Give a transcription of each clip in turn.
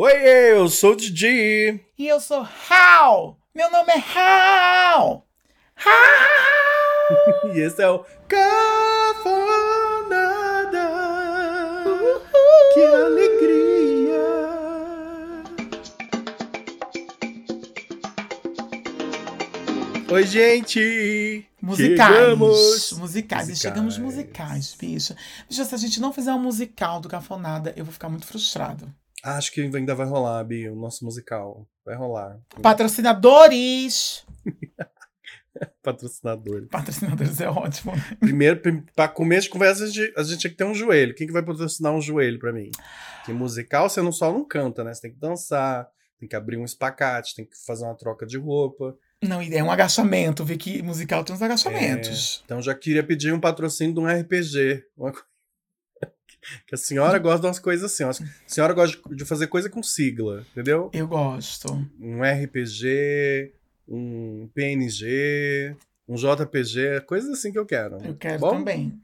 Oi, eu sou o Didi. E eu sou Hal. Meu nome é Hal. Hal. e esse é o Cafonada. Que alegria. Oi, gente. Musicais. Chegamos. Musicais. E chegamos musicais, bicho. Bicho, se a gente não fizer um musical do Cafonada, eu vou ficar muito frustrado. Acho que ainda vai rolar, Bi, o nosso musical. Vai rolar. Patrocinadores! Patrocinador. Patrocinadores é ótimo. né? Primeiro, para começo de conversa, a gente, a gente tinha que ter um joelho. Quem que vai patrocinar um joelho pra mim? Que musical você não só não canta, né? Você tem que dançar, tem que abrir um espacate, tem que fazer uma troca de roupa. Não, e é um agachamento. Vi que musical tem uns agachamentos. Então já queria pedir um patrocínio de um RPG. Uma co- Que a senhora gosta de umas coisas assim. A senhora gosta de- fazer coisa com sigla, entendeu? Eu gosto. Um RPG, um PNG, um JPG, coisas assim que eu quero. Eu quero Bom? também.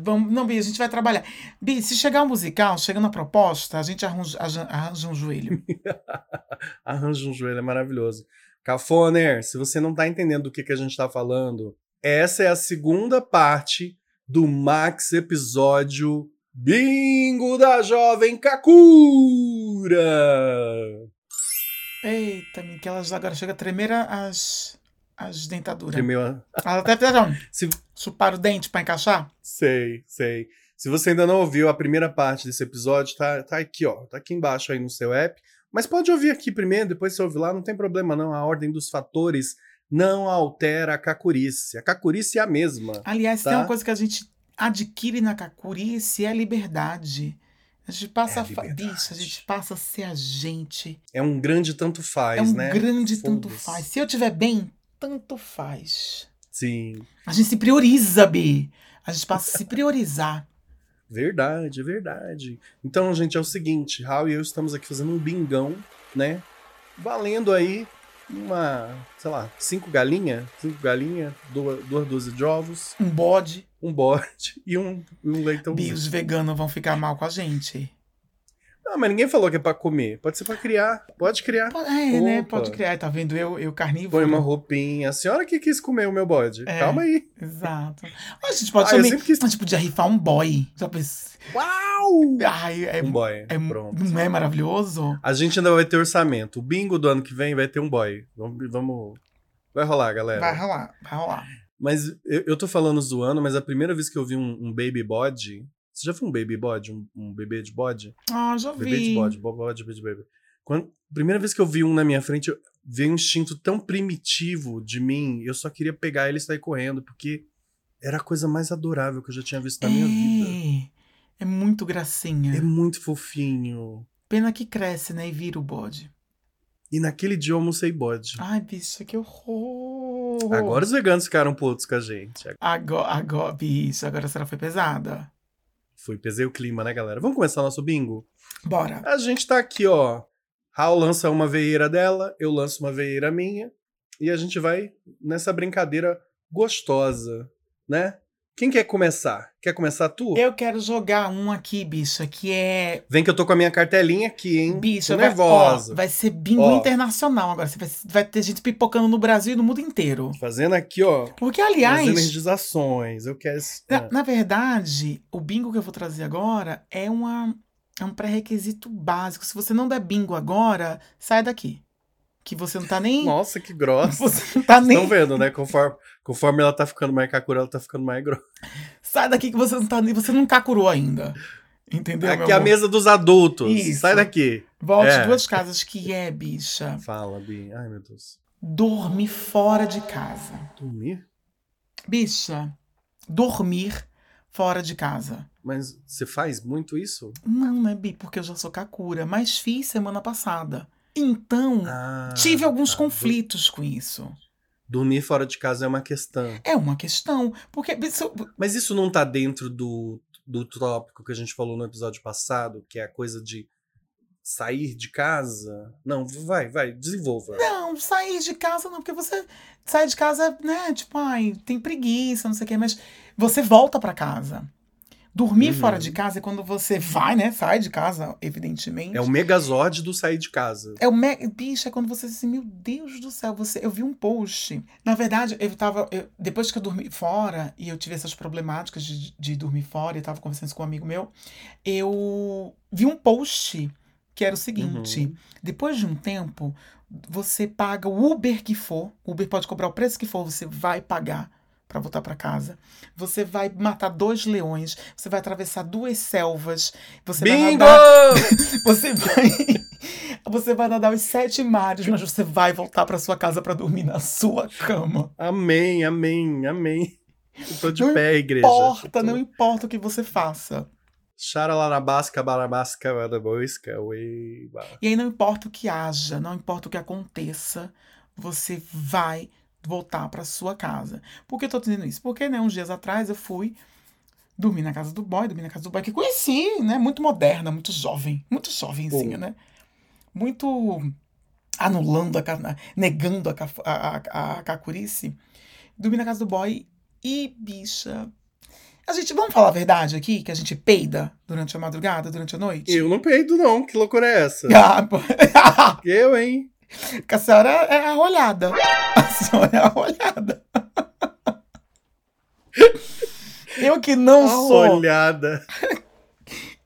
Vamos, não, Bi, a gente vai trabalhar. Bi, se chegar um musical, chegando a proposta, a gente arranja, arranja- um joelho. Arranja um joelho, é maravilhoso. Cafoner, se você não tá entendendo do que, que a gente tá falando, essa é a segunda parte do Max episódio Bingo da Jovem Kakura! Eita, que elas agora chega a tremer as, as dentaduras. Primeiro, Ela até até se, chupar o dente pra encaixar. sei, sei. Se você ainda não ouviu a primeira parte desse episódio, tá, tá aqui, ó. Tá aqui embaixo aí no seu app. Mas pode ouvir aqui primeiro, depois você ouve lá, não tem problema não. A ordem dos fatores não altera a cacurice. A cacurice é a mesma. Aliás, tem Tá. uma coisa que a gente adquire na Cacurice é a liberdade. A gente passa É a fa- bicho, a gente passa a ser a gente. É um grande tanto faz, é um né? grande tanto faz. Se eu tiver bem, tanto faz. Sim, A gente se prioriza, Bi. A gente passa a se priorizar. verdade, verdade. Então, gente, é o seguinte, Raul e eu estamos aqui fazendo um bingão, né? Valendo aí uma, sei lá, cinco galinhas, cinco galinhas, duas, duas dúzias de ovos, Um bode. um bode e um, um leitão. Bi, os veganos vão ficar mal com a gente. Não, mas ninguém falou que é pra comer. Pode ser pra criar. Pode criar. É, né? Opa. Pode criar. Tá vendo? Eu, eu carnívoro. Põe uma roupinha. A senhora que quis comer o meu bode. É. Calma aí. Exato. A gente pode Ah, também. quis- A gente podia rifar um boy. Pensou? Uau! Ai, é, Um boy. é, Pronto. não é maravilhoso? A gente ainda vai ter orçamento. O bingo do ano que vem vai ter um boy. Vamos. vamos... Vai rolar, galera. Vai rolar, vai rolar. Mas eu, eu tô falando zoando, mas a primeira vez que eu vi um, um baby bode. Você já viu um baby bode? Um, um bebê de bode? Ah, já Bebê de vi. bode, bo- bode, bebê de bebê. Quando, primeira vez que eu vi um na minha frente, eu- veio um instinto tão primitivo de mim, eu só queria pegar ele e sair correndo, porque era a coisa mais adorável que eu já tinha visto na minha vida. É, é muito gracinha. É muito fofinho. Pena que cresce, né? E vira o bode. E naquele dia eu almocei bode. Ai, bicho, que horror. Agora os veganos ficaram putos com a gente. Agora, agora, bicho, agora a senhora foi pesada. Fui, pesei o clima, né, galera? Vamos começar nosso bingo? Bora. A gente tá aqui, ó. Raul lança uma veieira dela, eu lanço uma veieira minha. E a gente vai nessa brincadeira gostosa, né? Quem quer começar? Quer começar tu? Eu quero jogar um aqui, bicho, que é. Vem que eu tô com a minha cartelinha aqui, hein? Bicho, tô vai- nervosa. ó, vai ser bingo Ó. internacional agora. Vai, vai ter gente pipocando no Brasil e no mundo inteiro. Fazendo aqui, ó. Porque, aliás, energizações. Eu quero. Na, na verdade, o bingo que eu vou trazer agora é, uma, é um pré-requisito básico. Se você não der bingo agora, sai daqui. Que você não tá nem. Nossa, que grossa. Você não tá nem. Estão vendo, né? Conforme, conforme ela tá ficando mais kakura, ela tá ficando mais grossa. Sai daqui que você não tá nem. Você não cacurou ainda. Entendeu? Aqui é a mesa dos adultos. Isso. Sai daqui. Volte É. duas casas que é, bicha. Fala, Bi. Ai, meu Deus. Dormir fora de casa. Dormir? Bicha, dormir fora de casa. Mas você faz muito isso? Não, né, Bi? Porque eu já sou Kakura, mas fiz semana passada. Então, Ah, tive alguns tá. conflitos com isso. Dormir fora de casa é uma questão. É uma questão. Porque. Mas isso não tá dentro do, do tópico que a gente falou no episódio passado, que é a coisa de sair de casa? Não, vai, vai, desenvolva. Não, sair de casa não, porque você sai de casa, né? Tipo, ai, tem preguiça, não sei o quê, mas você volta pra casa. Dormir Uhum. fora de casa é quando você vai, né? Sai de casa, evidentemente. É o megazord do sair de casa. É o me... bicho, é quando você diz assim, meu Deus do céu, você, eu vi um post. Na verdade, eu tava, eu- depois que eu dormi fora e eu tive essas problemáticas de, de dormir fora, e eu tava conversando com um amigo meu, eu vi um post que era o seguinte: Uhum. depois de um tempo, você paga o Uber que for, o Uber pode cobrar o preço que for, você vai pagar pra voltar pra casa. Você vai matar dois leões, você vai atravessar duas selvas, você vai Bingo! nadar você vai. Você vai nadar os sete mares, mas você vai voltar pra sua casa pra dormir na sua cama. Amém, amém, amém. Eu tô de Não pé, igreja. Importa, não importa o que você faça. Xaralarabasca, barabasca, baraboisca, ueba. E aí não importa o que haja, não importa o que aconteça, você vai voltar pra sua casa. Por que eu tô dizendo isso? Porque, né, uns dias atrás eu fui dormir na casa do boy, dormir na casa do boy, que conheci, né, muito moderna, muito jovem, muito jovenzinha, Oh. né? Muito anulando, a, ca- negando a, a, a, a cacurice. Dormi na casa do boy e, bicha... A gente, vamos falar a verdade aqui, que a gente peida durante a madrugada, durante a noite? Eu não peido, não. Que loucura é essa? Ah. Eu, hein? Que a senhora é arrolhada. A senhora é arrolhada. Eu que não sou. Olhada.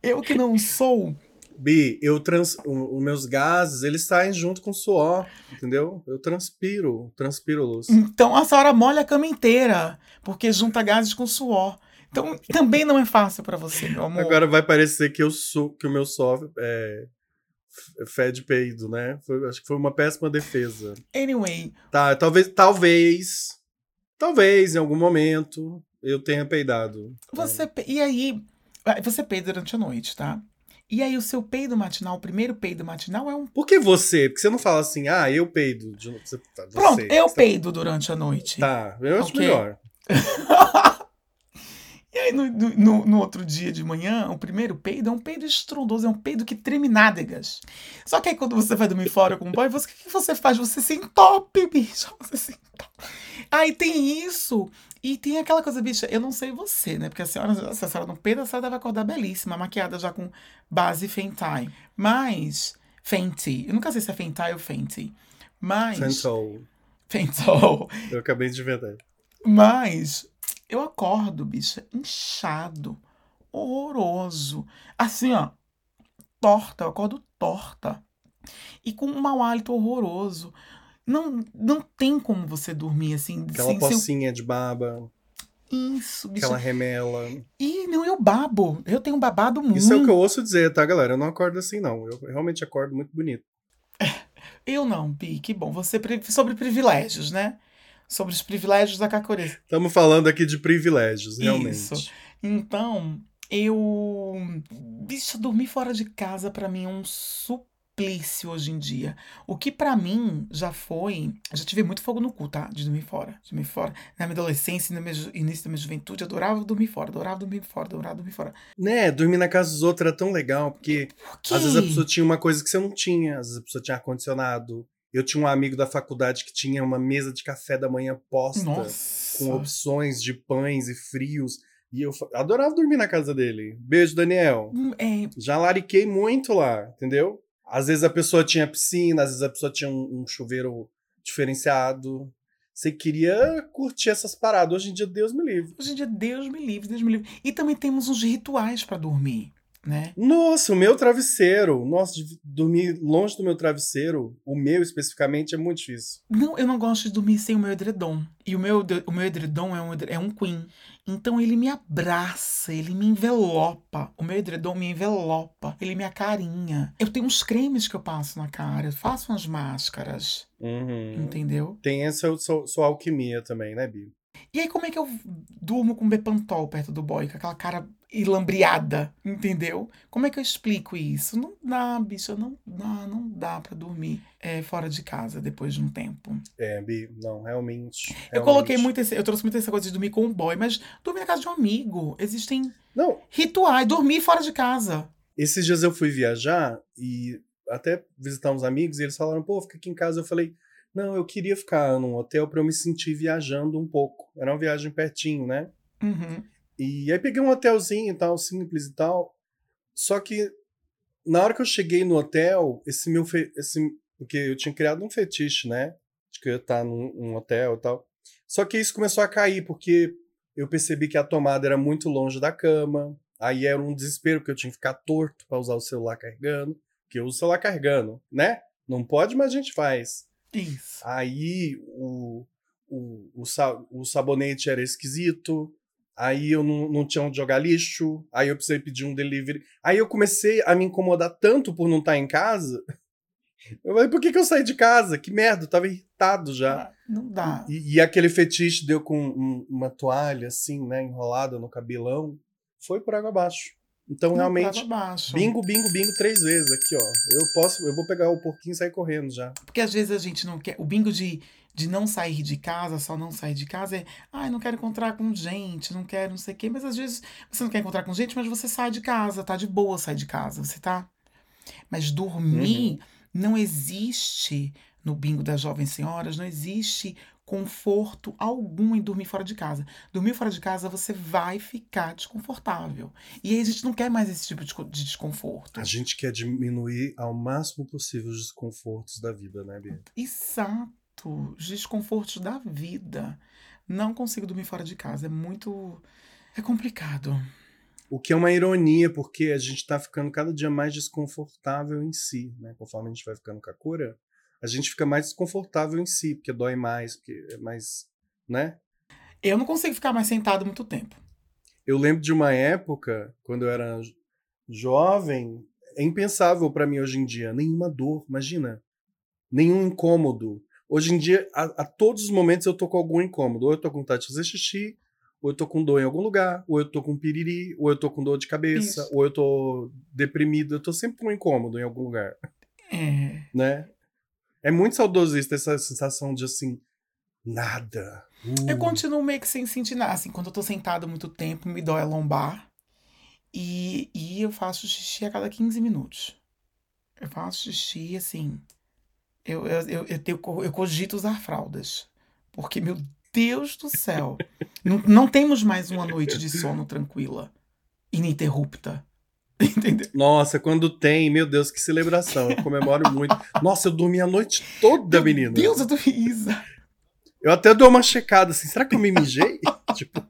Eu que não sou. Bi, eu trans... o- os meus gases, eles saem junto com o suor, entendeu? Eu transpiro, transpiro luz. Então a senhora molha a cama inteira. Porque junta gases com suor. Então também não é fácil pra você, meu amor. Agora vai parecer que eu sou, que o meu suor é f- fede peido, né? Foi- acho que foi uma péssima defesa. Anyway, Tá, talvez, talvez, talvez em algum momento eu tenha peidado. você. pe- E aí. ah, Você peida durante a noite, tá? E aí o seu peido matinal, o primeiro peido matinal é um. Por que você? Porque você não fala assim, ah, eu peido. Você, tá, você, Pronto, eu você- peido durante a noite. Tá, eu acho Ok. melhor. E aí, no, no, no outro dia de manhã, o primeiro peido é um peido estrondoso, é um peido que treme nádegas. Só que aí, quando você vai dormir fora com o boy, você, o que que você faz? Você se entope, bicho. Você se entope. Aí tem isso. E tem aquela coisa, bicha, eu não sei você, né? Porque a senhora, se a senhora não peida, a senhora deve acordar belíssima, maquiada já com base Fenty. Mas, Fenty, eu nunca sei se é Fenty ou Fenty. Mas, Fentol. Fentol. Eu acabei de inventar. Mas eu acordo, bicha, inchado, horroroso. Assim, ó, torta, eu acordo torta. E com um mau hálito horroroso. Não, não tem como você dormir assim, Aquela sem pocinha de baba, isso, bicha. aquela remela. E não, eu babo. Eu tenho babado muito. Isso é o que eu ouço dizer, tá, galera? Eu não acordo assim, não. Eu realmente acordo muito bonito. Eu não, Bi, que bom. Você sobre privilégios, né? Sobre os privilégios da Cacorê. Estamos falando aqui de privilégios, realmente. Isso. Então, eu. Bicho, dormir fora de casa pra mim é um suplício hoje em dia. O que pra mim já foi. Já tive muito fogo no cu, tá? De dormir fora. De dormir fora. Na minha adolescência, no ju- início da minha juventude, adorava dormir fora, adorava dormir fora, adorava dormir fora. Né, dormir na casa dos outros era tão legal, porque Por às vezes a pessoa tinha uma coisa que você não tinha, às vezes a pessoa tinha ar-condicionado. Eu tinha um amigo da faculdade que tinha uma mesa de café da manhã posta, Nossa. com opções de pães e frios. E eu adorava dormir na casa dele. Beijo, Daniel. Hum, É, Já lariquei muito lá, entendeu? Às vezes a pessoa tinha piscina, às vezes a pessoa tinha um, um chuveiro diferenciado. Você queria curtir essas paradas. Hoje em dia, Deus me livre. hoje em dia, Deus me livre, Deus me livre. E também temos uns rituais pra dormir, né? Nossa, o meu travesseiro. Nossa, dormir longe do meu travesseiro, o meu especificamente, é muito difícil. Não, eu não gosto de dormir sem o meu edredom. E o meu, o meu edredom é um, é um queen. Então ele me abraça, ele me envelopa. O meu edredom me envelopa, ele me acarinha. Eu tenho uns cremes que eu passo na cara, eu faço umas máscaras, Uhum. entendeu? Tem essa sua, sua alquimia também, né, Bi? E aí como é que eu durmo com Bepantol perto do boy, com aquela cara ilambriada, entendeu? Como é que eu explico isso? Não dá, bicha, não dá, não dá pra dormir é, fora de casa depois de um tempo. É, Bi, não, realmente. Eu realmente. coloquei muito esse, eu trouxe muito essa coisa de dormir com um boy, mas dormir na casa de um amigo. Existem Não, rituais, dormir fora de casa. esses dias eu fui viajar e até visitar uns amigos e eles falaram, pô, fica aqui em casa. Eu falei, não, eu queria ficar num hotel pra eu me sentir viajando um pouco. Era uma viagem pertinho, né? Uhum. E aí peguei um hotelzinho e tal, simples e tal. Só que na hora que eu cheguei no hotel, esse meu. Fe... Esse... Porque eu tinha criado um fetiche, né? De que eu ia estar num, num hotel e tal. Só que isso começou a cair, porque eu percebi que a tomada era muito longe da cama. Aí era um desespero, porque eu tinha que ficar torto para usar o celular carregando. Porque eu uso o celular carregando, né? Não pode, mas a gente faz. Isso. Aí o, o, o, o sabonete era esquisito. Aí eu não, não tinha onde jogar lixo. Aí eu precisei pedir um delivery. Aí eu comecei a me incomodar tanto por não estar em casa. Eu falei, por que, que eu saí de casa? Que merda, eu tava irritado já. Ah, Não dá. E, e aquele fetiche deu com um- uma toalha assim, né, enrolada no cabelão. Foi por água abaixo. Então, Não, realmente, bingo, bingo, bingo três vezes aqui, ó. Eu posso, eu vou pegar o porquinho e sair correndo já. Porque às vezes a gente não quer. O bingo de, de não sair de casa, só não sair de casa, é. Ai, não quero encontrar com gente, não quero não sei o quê. Mas às vezes você não quer encontrar com gente, mas você sai de casa, tá de boa sair de casa, você tá. Mas dormir não existe no bingo das jovens senhoras, não existe conforto algum em dormir fora de casa. Dormir fora de casa você vai ficar desconfortável. E aí a gente não quer mais esse tipo de co- de desconforto. A gente quer diminuir ao máximo possível os desconfortos da vida, né, Bia? Exato. Os desconfortos da vida. Não consigo dormir fora de casa. É muito. É complicado. O que é uma ironia, porque a gente tá ficando cada dia mais desconfortável em si, né? Conforme a gente vai ficando com a cura, a gente fica mais desconfortável em si, porque dói mais, porque é mais, né? Eu não consigo ficar mais sentado muito tempo. Eu lembro de uma época, quando eu era jo- jovem, é impensável pra mim hoje em dia. Nenhuma dor, imagina. Nenhum incômodo. Hoje em dia, a, a todos os momentos eu tô com algum incômodo. Ou eu tô com vontade de fazer xixi, ou eu tô com dor em algum lugar, ou eu tô com piriri, ou eu tô com dor de cabeça, Isso. ou eu tô deprimido. Eu tô sempre com um incômodo em algum lugar, É. né? É muito saudosista essa sensação de assim, nada. Eu Uh. continuo meio que sem sentir nada. Assim, quando eu tô sentado muito tempo, me dói a lombar. E, e eu faço xixi a cada 15 minutos. Eu faço xixi, assim. Eu, eu, eu, eu, tenho, eu cogito usar fraldas. Porque, meu Deus do céu. não, não temos mais uma noite de sono tranquila. Ininterrupta. Entendeu? Nossa, quando tem, meu Deus, que celebração. Eu comemoro muito. Nossa, eu dormi a noite toda, menina. Meu Deus, eu tô Isa. Eu até dou uma checada assim, será que eu me mijei? tipo,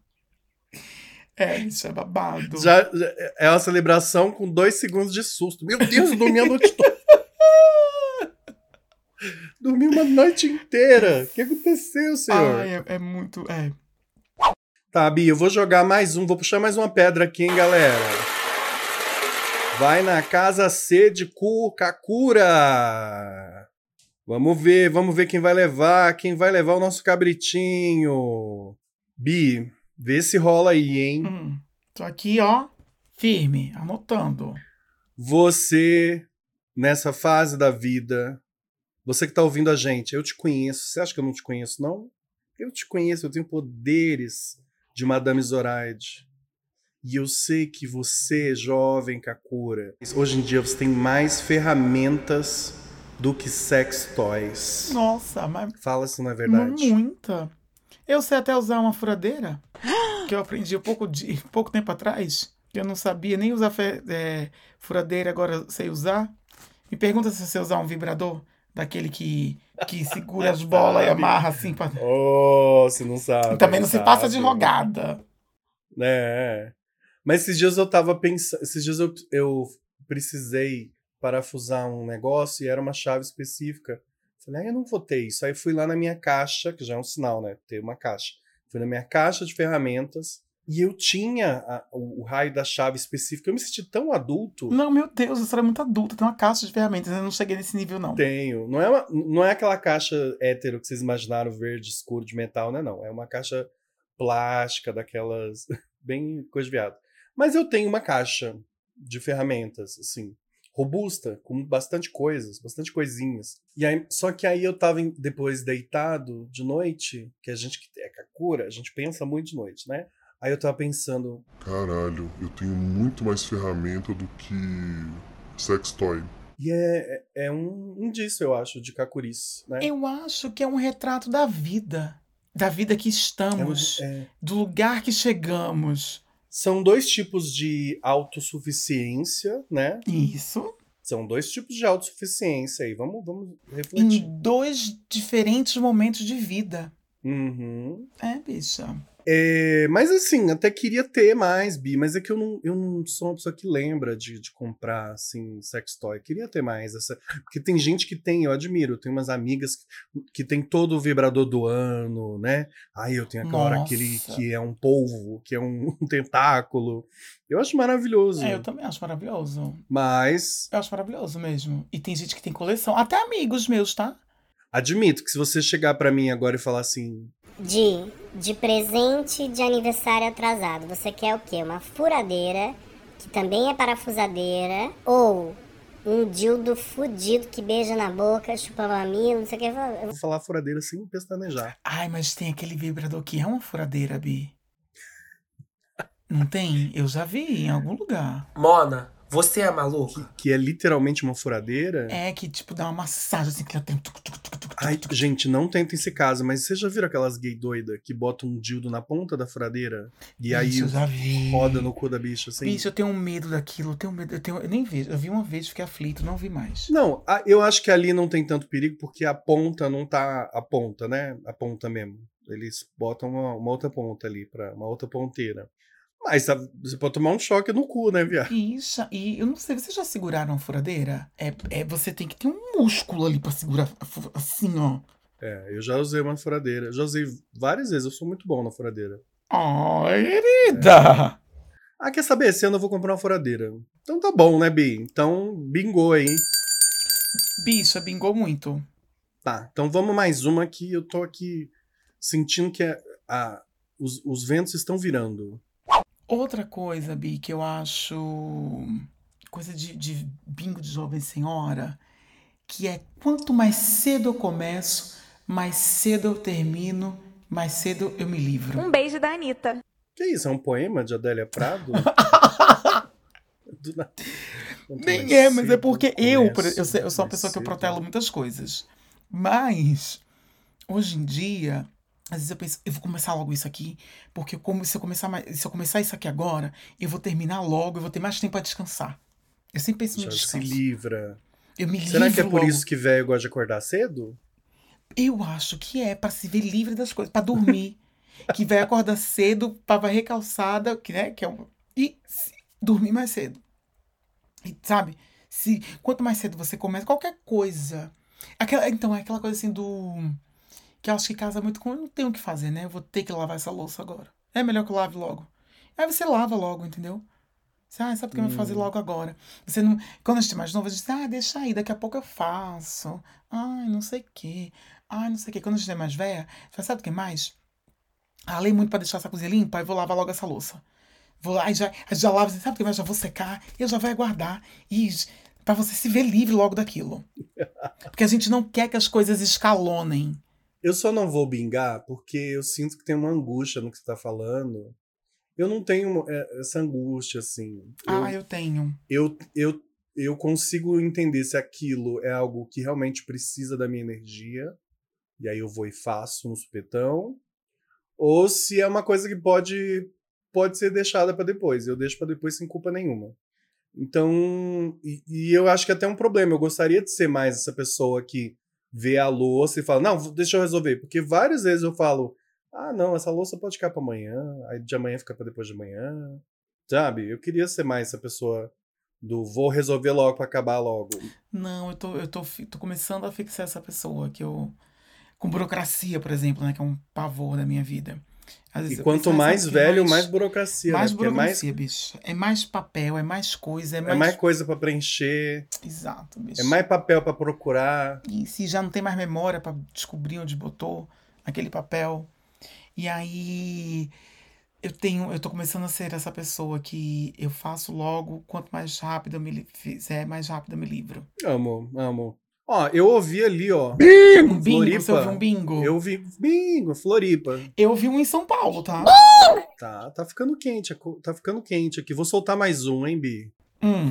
É, isso é babado. já, já- é uma celebração com dois segundos de susto. Meu Deus, eu dormi a noite toda. dormi uma noite inteira. O que aconteceu, senhor? Ai, é, é muito. É. Tá, Bia, eu vou jogar mais um, vou puxar mais uma pedra aqui, hein, galera. Vai na casa C de Kakura. Vamos ver, vamos ver quem vai levar, quem vai levar o nosso cabritinho. Bi, vê se rola aí, hein? Hum, tô aqui, ó, firme, anotando. Você, nessa fase da vida, você que tá ouvindo a gente, eu te conheço. Você acha que eu não te conheço, não? Eu te conheço, eu tenho poderes de Madame Zoraide. E eu sei que você, jovem Kakura, hoje em dia você tem mais ferramentas do que sex toys. Nossa, mas Fala se não é verdade. muita. Eu sei até usar uma furadeira, que eu aprendi pouco, de, pouco tempo atrás, que eu não sabia nem usar fe- é, furadeira, agora sei usar. Me pergunta se sei usar um vibrador, daquele que, que segura as bolas e amarra assim. Pra... Oh, você não sabe. Também não se passa de rogada. É. Mas esses dias eu tava pensando. Esses dias eu, eu precisei parafusar um negócio e era uma chave específica. Falei, ah, eu não vou ter isso. Aí fui lá na minha caixa, que já é um sinal, né? Ter uma caixa. Fui na minha caixa de ferramentas e eu tinha a- o, o raio da chave específica. Eu me senti tão adulto. Não, meu Deus, eu era muito adulta, tem uma caixa de ferramentas, eu não cheguei nesse nível, não. Tenho. Não é, uma- não é aquela caixa hétero que vocês imaginaram verde escuro de metal, né? Não. É uma caixa plástica, daquelas. bem coisa de viado. Mas eu tenho uma caixa de ferramentas, assim, robusta, com bastante coisas, bastante coisinhas. E aí, só que aí eu tava em- depois deitado de noite, que a gente que é Kakura, a gente pensa muito de noite, né? Aí eu tava pensando, Caralho, eu tenho muito mais ferramenta do que sextoy. e é, é é um indício, eu acho, de Kakurice, né? Eu acho que é um retrato da vida. Da vida que É um- estamos, é- do lugar que chegamos. São dois tipos de autossuficiência, né? Isso. São dois tipos de autossuficiência aí. Vamos, vamos refletir. Em dois diferentes momentos de vida. Uhum. É, bicha. É, mas assim, até queria ter mais, Bi, mas é que eu não, eu não sou uma pessoa que lembra de, de comprar, assim, sex toy. Queria ter mais essa. Porque tem gente que tem, eu admiro, tem umas amigas que, que tem todo o vibrador do ano, né? Aí eu tenho aquela hora aquele que é um polvo, que é um, um tentáculo. Eu acho maravilhoso. É, eu também acho maravilhoso. Mas Eu acho maravilhoso mesmo. E tem gente que tem coleção. Até amigos meus, tá? admito que se você chegar pra mim agora e falar assim, De, de presente de aniversário atrasado, você quer o quê? Uma furadeira, que também é parafusadeira, ou um dildo fudido que beija na boca, chupa mamilo, não sei o que. eu vou falar furadeira sem pestanejar. Ai, mas tem aquele vibrador que é uma furadeira, Bi. Não tem? Eu já vi em algum lugar. Mona, você é maluca? Que é literalmente uma furadeira. É que, tipo, dá uma massagem assim, que ela tem. tuc, tuc, tuc, tuc, tuc, Ai, gente, não tentem esse caso, mas vocês já viram aquelas gay doida que botam um dildo na ponta da furadeira? E aí Isso, vi. roda no cu da bicha, assim? Bicho, eu tenho um medo daquilo. Eu tenho medo. Eu, tenho, eu nem vejo. Eu vi uma vez, fiquei aflito, não vi mais. Não, a- eu acho que ali não tem tanto perigo porque a ponta não tá a ponta, né? A ponta mesmo. Eles botam uma, uma outra ponta ali, para uma outra ponteira. Mas tá- você pode tomar um choque no cu, né, viado? Isso, e eu não sei, vocês já seguraram a furadeira? É, é, você tem que ter um músculo ali pra segurar a assim, ó. É, eu já usei uma furadeira. Já usei várias vezes, eu sou muito bom na furadeira. Ai, querida! Ah, quer saber? Esse ano eu vou comprar uma furadeira. Então tá bom, né, Bi? Então, bingou aí. Bicha, bingou muito. Tá, então vamos mais uma que eu tô aqui sentindo que é- a- os, os ventos estão virando. Outra coisa, Bi, que eu acho coisa de, de bingo de jovem senhora, que é quanto mais cedo eu começo, mais cedo eu termino, mais cedo eu me livro. Um beijo da Anitta. Que isso? É um poema de Adélia Prado? Do nada. Nem mais é, mas é cedo porque eu, por- começo, eu, eu sou uma pessoa que eu cedo- protelo muitas coisas. Mas, hoje em dia, às vezes eu penso, eu vou começar logo isso aqui, porque como- se, eu começar, mais- se eu começar isso aqui agora, eu vou terminar logo, eu vou ter mais tempo para descansar. Eu sempre penso no Já se descanso. livra. Eu me Será que é por logo. isso que velho gosta de acordar cedo? Eu acho que é para se ver livre das coisas, para dormir. que vai acordar cedo, para varrer calçada, que, né, que é um, e se- dormir mais cedo. E, sabe? Se quanto mais cedo você começa qualquer coisa. Aquela, então é aquela coisa assim do que eu acho que casa muito com eu não tenho o que fazer, né? Eu vou ter que lavar essa louça agora. É melhor que eu lave logo. Aí você lava logo, entendeu? Você, ah, sabe o que eu vou fazer logo agora? Você não, quando a gente é mais novo, a gente diz, ah, deixa aí, daqui a pouco eu faço. Ai, não sei o quê. Ai, não sei o quê. Quando a gente é mais velha, você sabe o que mais? Ralei muito pra deixar essa cozinha limpa, aí vou lavar logo essa louça. Vou lá e já, já lavo, sabe o que mais? Já vou secar, e eu já vai guardar. E pra você se ver livre logo daquilo. Porque a gente não quer que as coisas escalonem. Eu só não vou bingar porque eu sinto que tem uma angústia no que você tá falando. Eu não tenho é, essa angústia, assim. Eu, Ah, eu tenho. eu, eu, eu consigo entender se aquilo é algo que realmente precisa da minha energia, e aí eu vou e faço no supetão, ou se é uma coisa que pode, pode ser deixada para depois. Eu deixo para depois sem culpa nenhuma. Então, e, e eu acho que é até um problema. Eu gostaria de ser mais essa pessoa que vê a louça e fala: Não, deixa eu resolver. Porque várias vezes eu falo: Ah, não, essa louça pode ficar para amanhã, aí de amanhã fica para depois de amanhã. Sabe? Eu queria ser mais essa pessoa do vou resolver logo para acabar logo. Não, eu tô, eu tô, tô começando a fixar essa pessoa que eu. Com burocracia, por exemplo, né? Que é um pavor da minha vida. E quanto mais que velho, mais, burocracia, Mais né? Burocracia, bicho. É mais papel, é mais coisa, é é mais. mais, é mais coisa para preencher, Exato, bicho. é mais papel para procurar. E se já não tem mais memória pra descobrir onde botou aquele papel. E aí eu tenho, eu tô começando a ser essa pessoa que eu faço logo, quanto mais rápido eu me fizer, mais rápido eu me livro. Amo, amo. Ó, eu ouvi ali, ó. Um bingo, Floripa. você ouviu um bingo? Eu vi bingo, Floripa. Eu vi um em São Paulo, tá? Tá, tá ficando quente, tá ficando quente aqui. Vou soltar mais um, hein, Bi? Hum.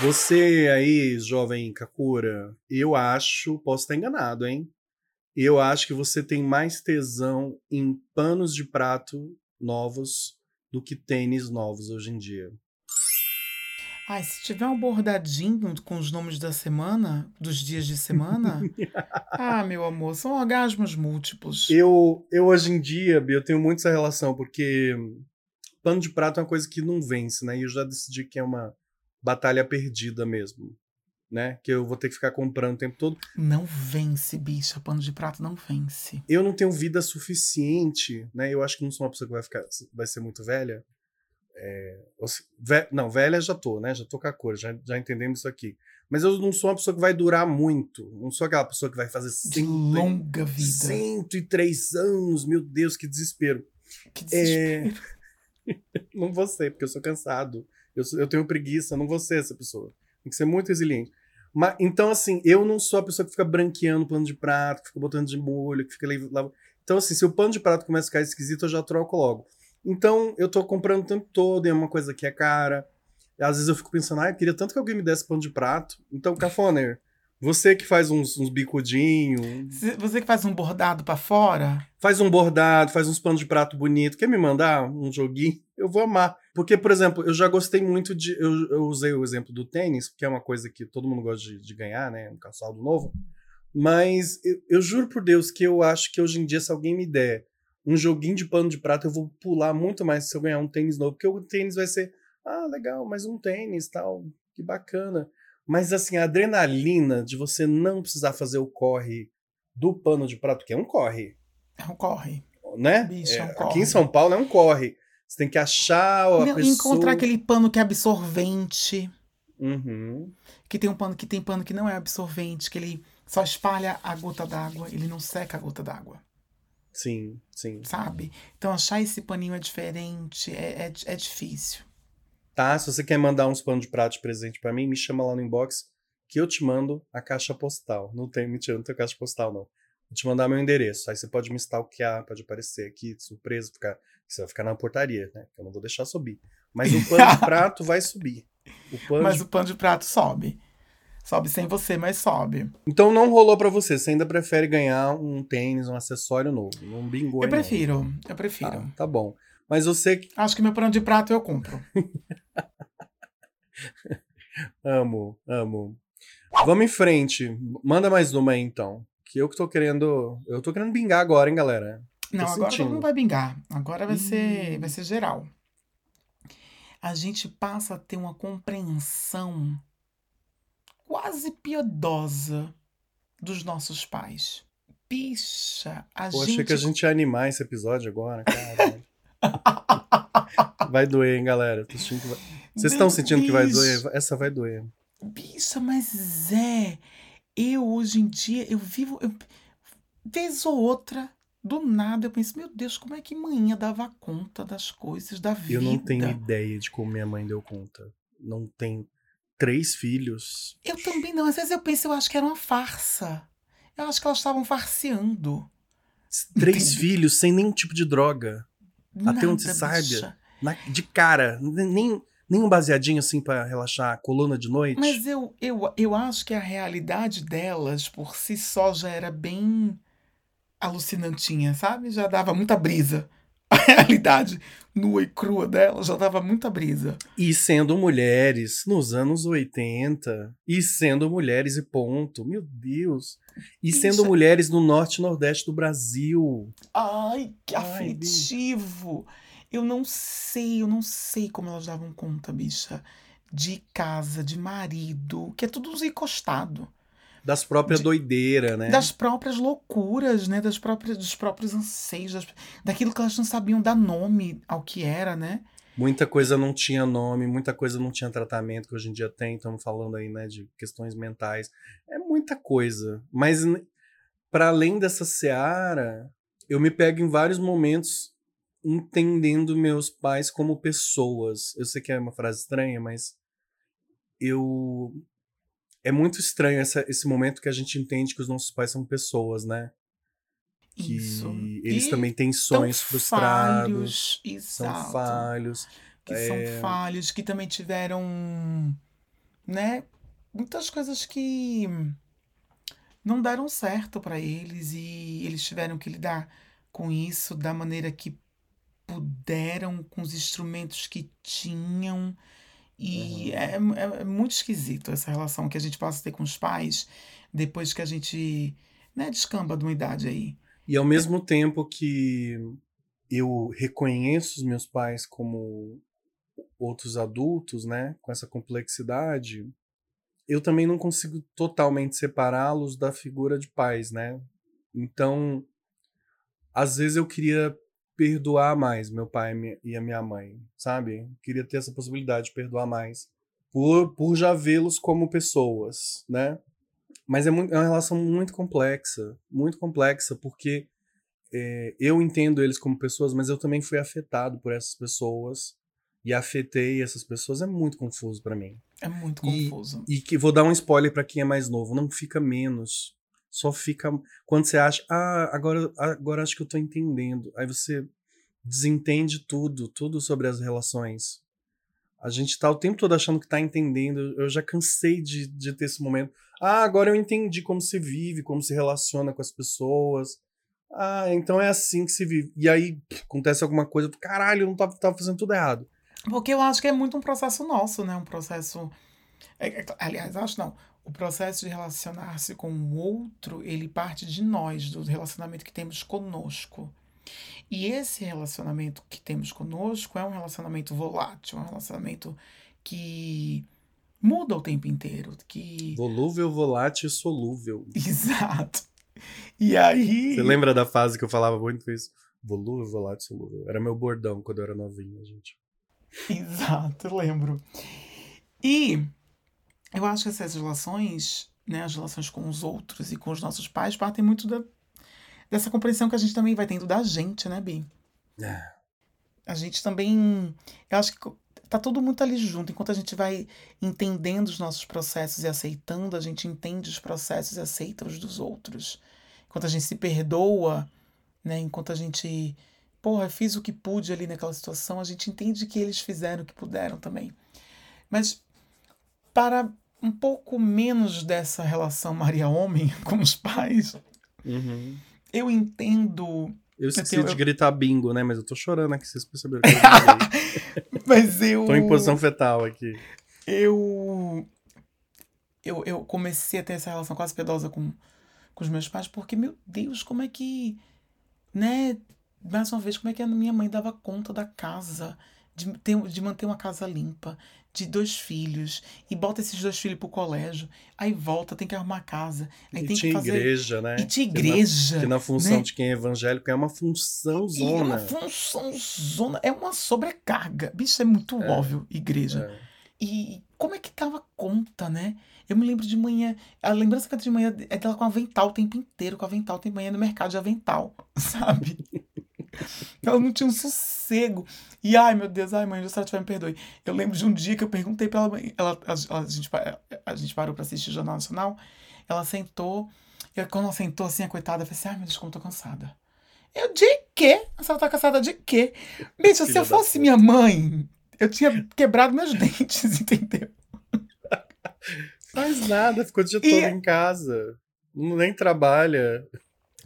Você aí, jovem Kakura, eu acho, posso estar enganado, hein? Eu acho que você tem mais tesão em panos de prato novos do que tênis novos hoje em dia. Ai, se tiver um bordadinho com os nomes da semana, dos dias de semana. ah, meu amor, são orgasmos múltiplos. Eu, eu hoje em dia, eu tenho muito essa relação, porque pano de prato é uma coisa que não vence, né? E eu já decidi que é uma batalha perdida mesmo, né? Que eu vou ter que ficar comprando o tempo todo. Não vence, bicha. Pano de prato não vence. Eu não tenho vida suficiente, né? Eu acho que não sou uma pessoa que vai ficar, vai ser muito velha. É, ve- não, velha já tô, né? Já tô com a cor, já, já entendemos isso aqui. Mas eu não sou uma pessoa que vai durar muito. Não sou aquela pessoa que vai fazer De longa vida. 103 anos. Meu Deus, que desespero. Que É, desespero. não vou ser, porque eu sou cansado. Eu, sou- eu tenho preguiça, não vou ser essa pessoa. Tem que ser muito resiliente. Mas, então, assim, eu não sou a pessoa que fica branqueando pano de prato, que fica botando de molho, que fica. Então, assim, se o pano de prato começa a ficar esquisito, eu já troco logo. Então, eu tô comprando o tempo todo, é uma coisa que é cara. Às vezes eu fico pensando, ah, eu queria tanto que alguém me desse pano de prato. Então, Cafoner, você que faz uns, uns bicudinhos, Você que faz um bordado pra fora, faz um bordado, faz uns panos de prato bonito, quer me mandar um joguinho? Eu vou amar. Porque, por exemplo, eu já gostei muito de. Eu, eu usei o exemplo do tênis, que é uma coisa que todo mundo gosta de, de ganhar, né? Um calçado novo. Mas eu, eu juro por Deus que eu acho que hoje em dia, se alguém me der um joguinho de pano de prato, eu vou pular muito mais se eu ganhar um tênis novo. Porque o tênis vai ser, ah, legal, mais um tênis tal, que bacana. Mas assim, a adrenalina de você não precisar fazer o corre do pano de prato, que é um corre é um corre. né? Bicho, é um É, corre. aqui em São Paulo é um corre. Você tem que achar a Não, pessoa. Encontrar aquele pano que é absorvente. Uhum. Que tem um pano que tem pano que não é absorvente, que ele só espalha a gota d'água, ele não seca a gota d'água, Sim, sim. sabe? Então achar esse paninho é diferente, é, é, é difícil. Tá? Se você quer mandar uns panos de prato de presente pra mim, me chama lá no inbox que eu te mando a caixa postal. Não tem, mentira, não tem caixa postal, não. Vou te mandar meu endereço. Aí você pode me stalkear, pode aparecer aqui, surpresa, ficar. Você vai ficar na portaria, né? Que eu não vou deixar subir. Mas o pano de prato vai subir. O Mas de o pano de prato sobe. Sobe sem você, mas sobe. Então não rolou pra você. Você ainda prefere ganhar um tênis, um acessório novo. Um bingo Eu não. prefiro, eu prefiro. Tá, tá bom. Mas você que. Acho que meu pano de prato eu compro. Amo, amo. Vamos em frente. Manda mais uma aí, então. Que eu que tô querendo. Eu tô querendo bingar agora, hein, galera? Não, agora sentindo. não vai bingar. Agora vai ser, vai ser geral. A gente passa a ter uma compreensão quase piedosa dos nossos pais. Bicha, a Pô, gente. achei que a gente ia animar esse episódio agora, cara. vai doer, hein, galera? Vocês estão sentindo que vai doer? Essa vai doer. Bicha, mas é. Eu hoje em dia, eu vivo. Eu, vez ou outra, do nada, eu penso, meu Deus, como é que manhã dava conta das coisas da vida? Eu não tenho ideia de como minha mãe deu conta. Não tem três filhos. Eu também não. Às vezes eu penso, eu acho que era uma farsa. Eu acho que elas estavam farseando. Três filhos sem nenhum tipo de droga. Até onde Nada, se saiba. Na- de cara. Nem, nem um baseadinho assim pra relaxar a coluna de noite. Mas eu, eu, eu acho que a realidade delas, por si só, já era bem alucinantinha, sabe? Já dava muita brisa. A realidade nua e crua dela já dava muita brisa. E sendo mulheres nos anos 80. E sendo mulheres e ponto. Meu Deus. E Bicha. sendo mulheres no norte e nordeste do Brasil. Ai, que Ai, aflitivo! Eu não sei, eu não sei como elas davam conta, bicha. De casa, de marido, que é tudo uns encostado. Das próprias De- doideiras, né? Das próprias loucuras, né? Das próprias, dos próprios anseios, das- daquilo que elas não sabiam dar nome ao que era, né? Muita coisa não tinha nome, muita coisa não tinha tratamento, que hoje em dia tem. Estamos falando aí, né, de questões mentais. É muita coisa. Mas, para além dessa seara, eu me pego em vários momentos entendendo meus pais como pessoas. Eu sei que é uma frase estranha, mas eu. É muito estranho essa- esse momento que a gente entende que os nossos pais são pessoas, né? Que Isso. eles E também têm sonhos frustrados, falhos, são exato. falhos. que É. são falhos, que também tiveram, né, muitas coisas que não deram certo para eles e eles tiveram que lidar com isso da maneira que puderam, com os instrumentos que tinham. E Uhum. é, é, muito esquisito essa relação que a gente passa a ter com os pais depois que a gente né, descamba de uma idade aí. E ao mesmo tempo que eu reconheço os meus pais como outros adultos, né, com essa complexidade, eu também não consigo totalmente separá-los da figura de pais, né? Então, às vezes eu queria perdoar mais meu pai e a minha mãe, sabe? Queria ter essa possibilidade de perdoar mais por, por já vê-los como pessoas, né? Mas é, muito, é uma relação muito complexa, muito complexa, porque é, eu entendo eles como pessoas, mas eu também fui afetado por essas pessoas e afetei essas pessoas. É muito confuso pra mim. É muito E- confuso. E que vou dar um spoiler pra quem é mais novo, não fica menos. Só fica quando você acha, ah, agora, agora acho que eu tô entendendo. Aí você desentende tudo, tudo sobre as relações. A gente tá o tempo todo achando que tá entendendo. Eu já cansei de, de ter esse momento. Ah, agora eu entendi como se vive, como se relaciona com as pessoas. Ah, então é assim que se vive. E aí acontece alguma coisa, caralho, eu não tava, tava fazendo tudo errado. Porque eu acho que é muito um processo nosso, né? Um processo. é- é- aliás, acho não. O processo de relacionar-se com o outro, ele parte de nós, do relacionamento que temos conosco. E esse relacionamento que temos conosco é um relacionamento volátil, é um relacionamento que muda o tempo inteiro. Que... Volúvel, volátil e solúvel. Exato. E aí. Você lembra da fase que eu falava muito isso? Volúvel, volátil, solúvel. Era meu bordão quando eu era novinho, gente. Exato, lembro. E eu acho que essas relações, né, as relações com os outros e com os nossos pais, partem muito da, dessa compreensão que a gente também vai tendo da gente, né, Bi? É. A gente também. Eu acho que tá tudo muito ali junto. Enquanto a gente vai entendendo os nossos processos e aceitando, a gente entende os processos e aceita os dos outros. Enquanto a gente se perdoa, né? Enquanto a gente. Porra, fiz o que pude ali naquela situação, a gente entende que eles fizeram o que puderam também. Mas para um pouco menos dessa relação Maria-Homem com os pais, Uhum. eu entendo. Eu esqueci tenho- de eu- gritar bingo, né? Mas eu tô chorando aqui, vocês perceberam que eu. Mas eu. Tô em posição fetal aqui. eu, eu eu comecei a ter essa relação quase piedosa com, com os meus pais, porque, meu Deus, como é que, né, mais uma vez, como é que a minha mãe dava conta da casa, de, ter, de manter uma casa limpa, de dois filhos, e bota esses dois filhos pro colégio, aí volta, tem que arrumar a casa, aí E tem tinha que fazer... igreja, né? E tinha Que na- igreja, Que na função né? de quem é evangélico é uma função E é uma zona. função zona, é uma sobrecarga. Bicho, é muito É. óbvio, igreja. É. E como é que dava conta, né? Eu me lembro de manhã, a lembrança que eu tenho de manhã é dela com avental o tempo inteiro, com avental, tem manhã no mercado de avental, sabe? Ela não tinha um sossego. E ai, meu Deus, ai, mãe, se ela tiver, me perdoe. Eu lembro de um dia que eu perguntei pra ela, mãe, ela, a, a gente, a gente parou pra assistir o Jornal Nacional, ela sentou, e quando ela sentou assim, a coitada, eu falei assim, ai, meu Deus, como eu tô cansada. Eu, de quê? A senhora tá cansada de quê? Bicho, se eu fosse minha mãe, eu tinha quebrado meus dentes, entendeu? Faz nada, ficou o dia E- todo em casa. Não- Nem trabalha.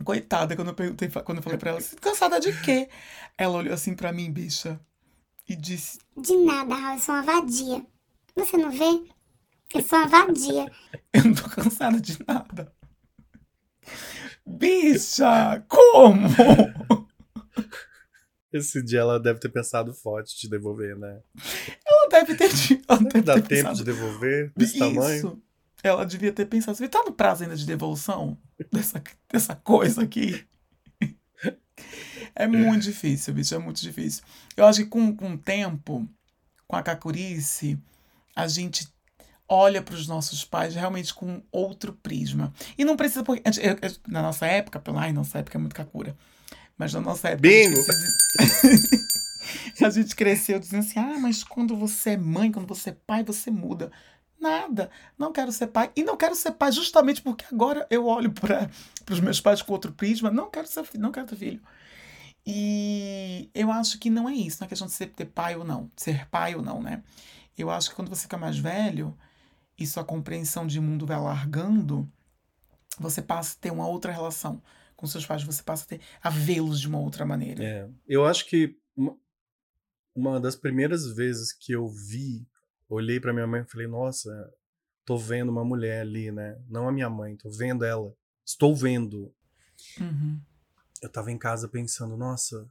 Coitada, quando eu perguntei, quando eu falei pra ela, "Você tá cansada de quê? Ela olhou assim pra mim, bicha, e disse, De nada, Raul, eu sou uma vadia. Você não vê? Eu sou uma vadia. eu não tô cansada de nada. Bicha, como? Esse dia ela deve ter pensado forte de devolver, né? Ela deve ter, de- ela deve Dá ter tempo pensado, de devolver desse Isso. tamanho? Ela devia ter pensado, você tá no prazo ainda de devolução dessa, dessa coisa aqui? É muito difícil, bicho, é muito difícil. Eu acho que com, com o tempo, com a cacurice, a gente olha para os nossos pais realmente com outro prisma. E não precisa, porque na nossa época, pela ai, nossa época é muito cacura, mas na nossa época. a gente Bingo! A gente cresceu dizendo assim: ah, mas quando você é mãe, quando você é pai, você muda. Nada, não quero ser pai. E não quero ser pai justamente porque agora eu olho para os meus pais com outro prisma. Não quero ser filho, não quero ter filho. E eu acho que não é isso, não é questão de ser ter pai ou não, ser pai ou não, né? Eu acho que quando você fica mais velho e sua compreensão de mundo vai alargando, você passa a ter uma outra relação com seus pais, você passa a ter a vê-los de uma outra maneira. É, eu acho que uma das primeiras vezes que eu vi, olhei pra minha mãe e falei, nossa, tô vendo uma mulher ali, né? Não a minha mãe, tô vendo ela. Estou vendo. Uhum. Eu tava em casa pensando, nossa,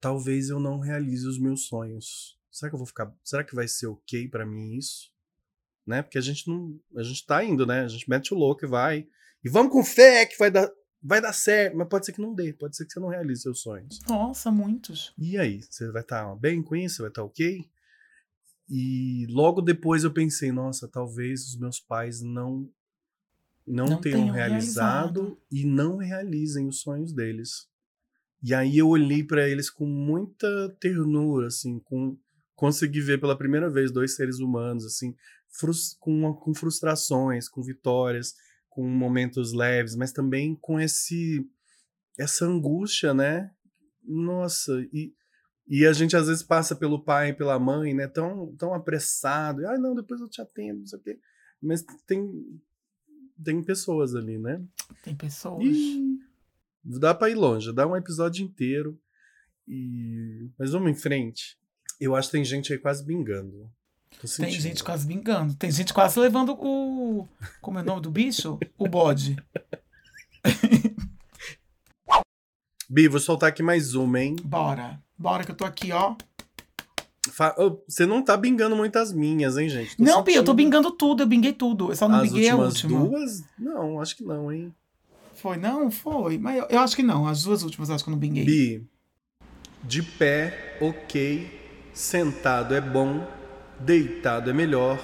talvez eu não realize os meus sonhos. Será que eu vou ficar, será que vai ser OK pra mim isso? Né? Porque a gente não, a gente tá indo, né? A gente mete o louco e vai. E vamos com fé que vai dar vai dar certo, mas pode ser que não dê, pode ser que você não realize seus sonhos. Nossa, muitos. E aí, você vai estar bem com isso? Você vai estar ok? E logo depois eu pensei, nossa, talvez os meus pais não não, Não tenham tenham realizado, realizado. e não realizem os sonhos deles. E aí eu olhei pra eles com muita ternura, assim, com consegui ver pela primeira vez dois seres humanos, assim, frus- com, com frustrações, com vitórias, com momentos leves, mas também com esse essa angústia, né? Nossa, e, e a gente às vezes passa pelo pai e pela mãe, né? Tão, tão apressado. e, Ai, não, depois eu te atendo, não sei o quê. Mas tem, tem pessoas ali, né? Tem pessoas. Ih, dá pra ir longe, dá um episódio inteiro. E... Mas vamos em frente. Eu acho que tem gente aí quase bingando. Tem gente quase vingando. Tem gente quase levando o. Como é o nome do bicho? O bode. Bi, vou soltar aqui mais uma, hein? Bora. Bora que eu tô aqui, ó. Fa- Ô, Você não tá bingando muitas minhas, hein, gente? não, Bia, eu tô sentindo. bingando tudo. Eu binguei tudo. Eu só não As binguei a última. duas? Não, acho que não, hein? Foi, não? Foi. Mas eu, eu acho que não. As duas últimas eu acho que eu não binguei. Bi, de pé, ok. Sentado é bom. Deitado é melhor.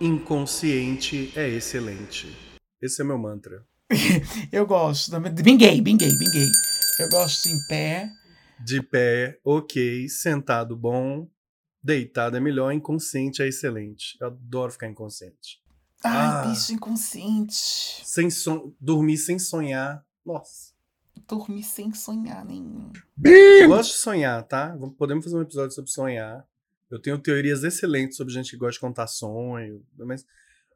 Inconsciente é excelente. Esse é meu mantra. Eu gosto. Binguei, binguei, binguei. Eu gosto em pé. De pé, ok. Sentado, bom. Deitado é melhor. Inconsciente é excelente. Eu adoro ficar inconsciente. Ai, Ah. bicho inconsciente. Sem son... Dormir sem sonhar. Nossa. Dormir sem sonhar nenhum. Eu gosto de sonhar, tá? Podemos fazer um episódio sobre sonhar. Eu tenho teorias excelentes sobre gente que gosta de contar sonho. Mas,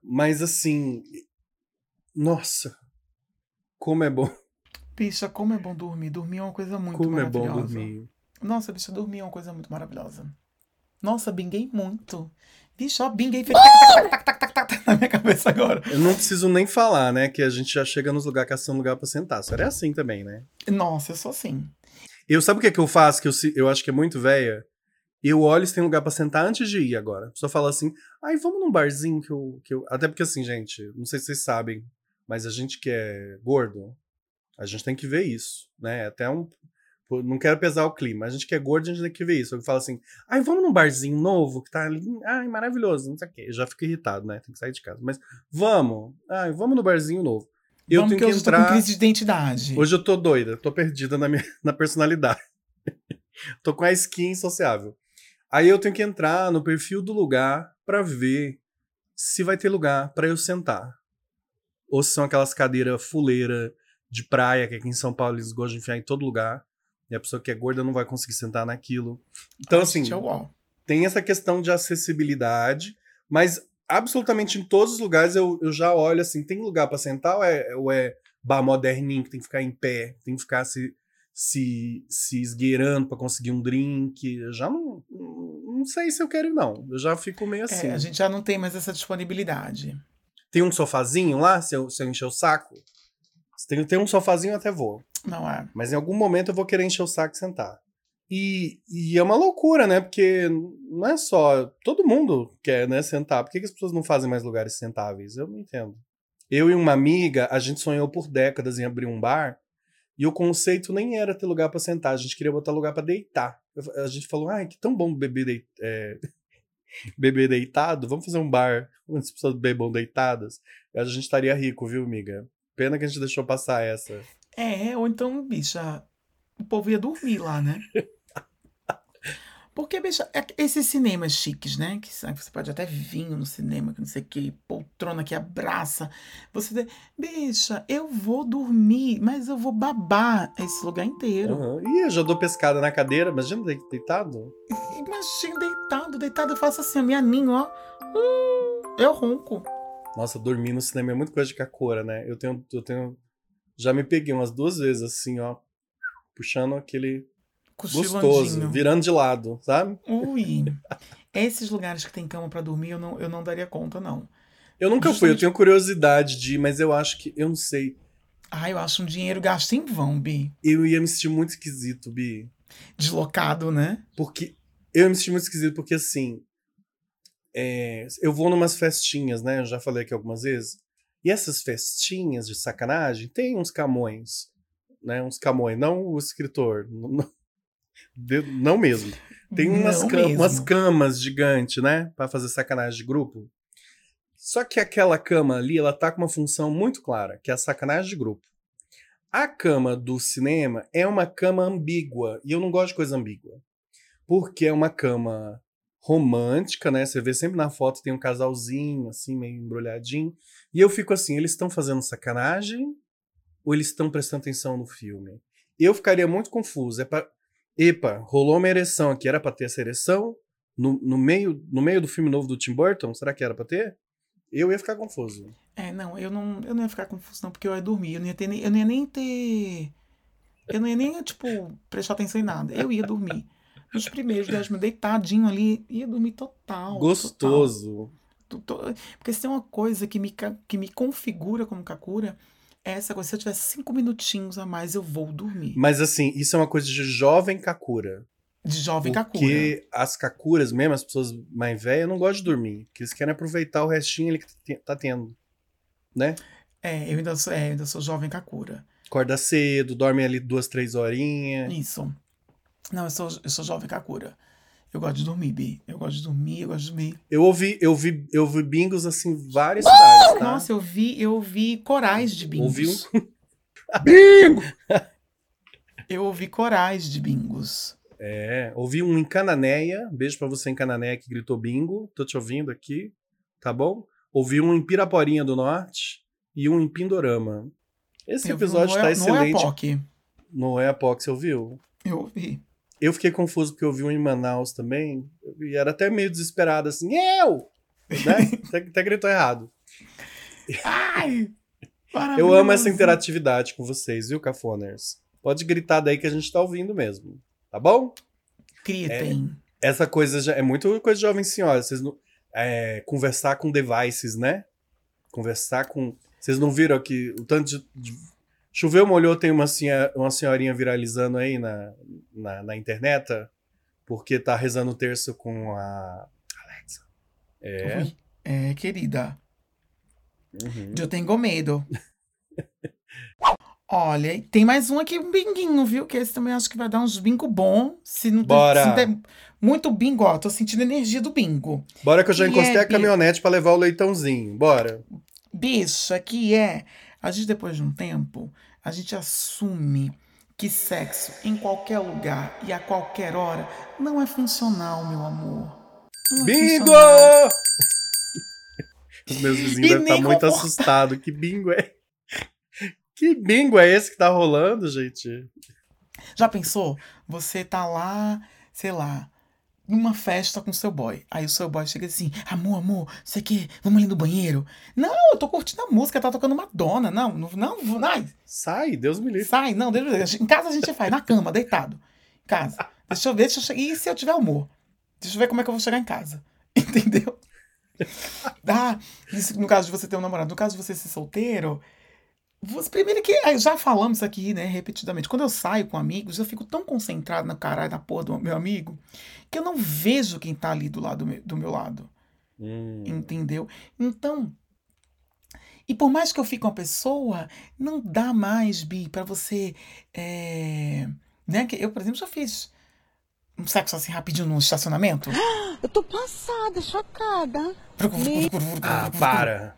mas assim. Nossa. Como é bom. Bicha, como é bom dormir. Dormir é uma coisa muito Como é bom maravilhosa. dormir. Nossa, bicha, dormir é uma coisa muito maravilhosa. Nossa, binguei muito. Bicho, ó, binguei. Fez tac, tac, tac, tac, tac, tac, na minha cabeça agora. Eu não preciso nem falar, né? Que a gente já chega nos lugares caçando lugar pra sentar. Isso é assim também, né? Nossa, eu sou assim. Eu sabe o que, é que eu faço? Que eu, eu acho que é muito velha? Eu olho se tem lugar pra sentar antes de ir agora. Pessoa fala assim, ai, vamos num barzinho que eu, que eu. Até porque assim, gente, não sei se vocês sabem, mas a gente que é gordo, a gente tem que ver isso, né? Até um. Não quero pesar o clima. A gente que é gordo, a gente tem que ver isso. Eu falo assim, ai, vamos num barzinho novo que tá ali. Ai, maravilhoso, não sei o quê. Eu já fico irritado, né? Tem que sair de casa. Mas vamos. Ai, vamos no barzinho novo. Eu Vamos tenho que que hoje eu tô entrar. com crise de identidade. Hoje eu tô doida, tô perdida na minha na personalidade. tô com a skin sociável. Aí eu tenho que entrar no perfil do lugar pra ver se vai ter lugar pra eu sentar. Ou se são aquelas cadeiras fuleira de praia que aqui em São Paulo eles gostam de enfiar em todo lugar. E a pessoa que é gorda não vai conseguir sentar naquilo. Então, assim, é tem essa questão de acessibilidade, mas absolutamente em todos os lugares eu, eu já olho assim, tem lugar pra sentar ou é, ou é bar moderninho que tem que ficar em pé, tem que ficar se, se, se esgueirando pra conseguir um drink? Eu já não, não sei se eu quero não, eu já fico meio assim. É, a gente já não tem mais essa disponibilidade. Tem um sofazinho lá, se eu, se eu encher o saco? Tem, tem um sofazinho até vou. Não é. Mas em algum momento eu vou querer encher o saco e sentar. E, e é uma loucura, né? Porque não é só. Todo mundo quer, né, sentar. Por que, que as pessoas não fazem mais lugares sentáveis? Eu não entendo. Eu e uma amiga, a gente sonhou por décadas em abrir um bar. E o conceito nem era ter lugar pra sentar, a gente queria botar lugar pra deitar. A gente falou, ai, que tão bom beber, é, beber deitado, vamos fazer um bar onde as pessoas bebam deitadas. A gente estaria rico, viu, amiga? Pena que a gente deixou passar essa. É, ou então, bicha, o povo ia dormir lá, né? Porque, bicha, é- esses cinemas chiques, né? Que você pode até vinho no cinema, que não sei o que, poltrona que abraça. Você. tem- Bicha, eu vou dormir, mas eu vou babar esse lugar inteiro. Aham. Ih, eu já dou pescada na cadeira, imagina de- deitado. Imagina deitado, deitado, eu faço assim, a minha ninho, ó. Hum, eu ronco. Nossa, dormir no cinema é muito coisa de cacora, né? Eu tenho, eu tenho. Já me peguei umas duas vezes assim, ó. Puxando aquele. Gostoso, virando de lado, sabe? Ui. Esses lugares que tem cama pra dormir, eu não, eu não daria conta, não. Eu nunca fui, eu Justamente- tenho curiosidade de ir, mas eu acho que, eu não sei, Ah, eu acho um dinheiro gasto em vão, Bi. eu ia me sentir muito esquisito, Bi. Deslocado, né? Porque eu ia me senti muito esquisito, porque assim. É, eu vou numas festinhas, né? Eu já falei aqui algumas vezes. E essas festinhas de sacanagem tem uns camões. Né? Uns camões, não o escritor. Não, não- mesmo. Tem umas, Não cam- mesmo. umas camas gigantes, né? Pra fazer sacanagem de grupo. Só que aquela cama ali, ela tá com uma função muito clara, que é a sacanagem de grupo. A cama do cinema é uma cama ambígua. E eu não gosto de coisa ambígua. Porque é uma cama romântica, né? Você vê sempre na foto tem um casalzinho, assim, meio embrulhadinho. E eu fico assim, eles estão fazendo sacanagem ou eles estão prestando atenção no filme? Eu ficaria muito confuso. É pra... Epa, rolou uma ereção aqui. Era pra ter essa ereção? No, no, meio, no meio do filme novo do Tim Burton? Será que era pra ter? Eu ia ficar confuso. É, não, eu não, eu não ia ficar confuso, não, porque eu ia dormir. Eu não ia, ter, eu não ia nem ter. Eu não ia nem, tipo, prestar atenção em nada. Eu ia dormir. Nos primeiros 10 minutos, deitadinho ali, ia dormir total. Gostoso. total. To- to- Porque se tem uma coisa que me, que me configura como Kakura, é essa coisa. Se eu tiver cinco minutinhos a mais, eu vou dormir. Mas assim, isso é uma coisa de jovem Kakura. De jovem Kakura. Porque as Kakuras mesmo, as pessoas mais velhas, não gostam de dormir. Porque eles querem aproveitar o restinho ali que tá tendo. Né? É, eu ainda sou, é, eu ainda sou jovem Kakura. Acorda cedo, dorme ali duas, três horinhas. Isso. Não, eu sou, eu sou jovem Kakura. Eu gosto de dormir, Bi. Eu gosto de dormir, eu gosto de dormir. Eu ouvi, eu vi, eu vi bingos assim várias cidades, tá? Nossa, eu vi, eu vi corais de bingos. Ouvi um- Bingo! Eu ouvi corais de bingos. É, ouvi um em Cananéia. Beijo pra você em Cananéia que gritou bingo. Tô te ouvindo aqui, tá bom? Ouvi um em Piraporinha do Norte e um em Pindorama. Esse Eu vi episódio no tá no excelente. Oiapoque. No Eapox, você ouviu? Eu ouvi. Eu fiquei confuso porque eu vi um em Manaus também. E era até meio desesperado, assim, eu! Né? até, até gritou errado. Ai! Eu amo essa interatividade com vocês, viu, Cafoners? Pode gritar daí que a gente tá ouvindo mesmo. Tá bom? Gritem. Essa coisa já é muito coisa de jovem senhora. Vocês não, é, conversar com devices, né? Conversar com. Vocês não viram que o tanto de. de- Choveu, molhou, tem uma, senha- uma senhorinha viralizando aí na, na, na internet, porque tá rezando o terço com a Alexa. É. Ui. É, querida. uhum. Eu tenho medo. Olha, tem mais um aqui, um binguinho, viu? Que esse também acho que vai dar uns bingo bom. Se não, tem- Bora. se não tem muito bingo, ó, tô sentindo a energia do bingo. Bora que eu já E encostei é, a caminhonete pra levar o leitãozinho. Bora. Bicho, aqui é. A gente, depois de um tempo, a gente assume que sexo em qualquer lugar e a qualquer hora não é funcional, meu amor. Não é Bingo! Os meus vizinhos devem estar nem muito assustados. Que bingo é? Que bingo é esse que tá rolando, gente? Já pensou? Você tá lá, sei lá, numa festa com seu boy. Aí o seu boy chega assim: amor, amor, você quer? Vamos ali no banheiro? Não, eu tô curtindo a música, tá tocando Madonna. Não, não, não, não ai, Sai, Deus me livre. sai, não, Deus me livre. Em casa a gente faz, na cama, deitado. Em casa. Deixa eu ver, deixa eu chegar. E se eu tiver humor? Deixa eu ver como é que eu vou chegar em casa. Entendeu? Ah, isso no caso de você ter um namorado. No caso de você ser solteiro, você, primeiro que ah, já falamos aqui, né, repetidamente. Quando eu saio com amigos, eu fico tão concentrado na caralho da porra do meu amigo que eu não vejo quem tá ali do lado do meu, do meu lado. Hum. Entendeu? Então. E por mais que eu fique com a pessoa, não dá mais, Bi, pra você. é, né? Eu, por exemplo, já fiz um sexo assim rapidinho no estacionamento. Eu tô passada, chocada. Ah, para.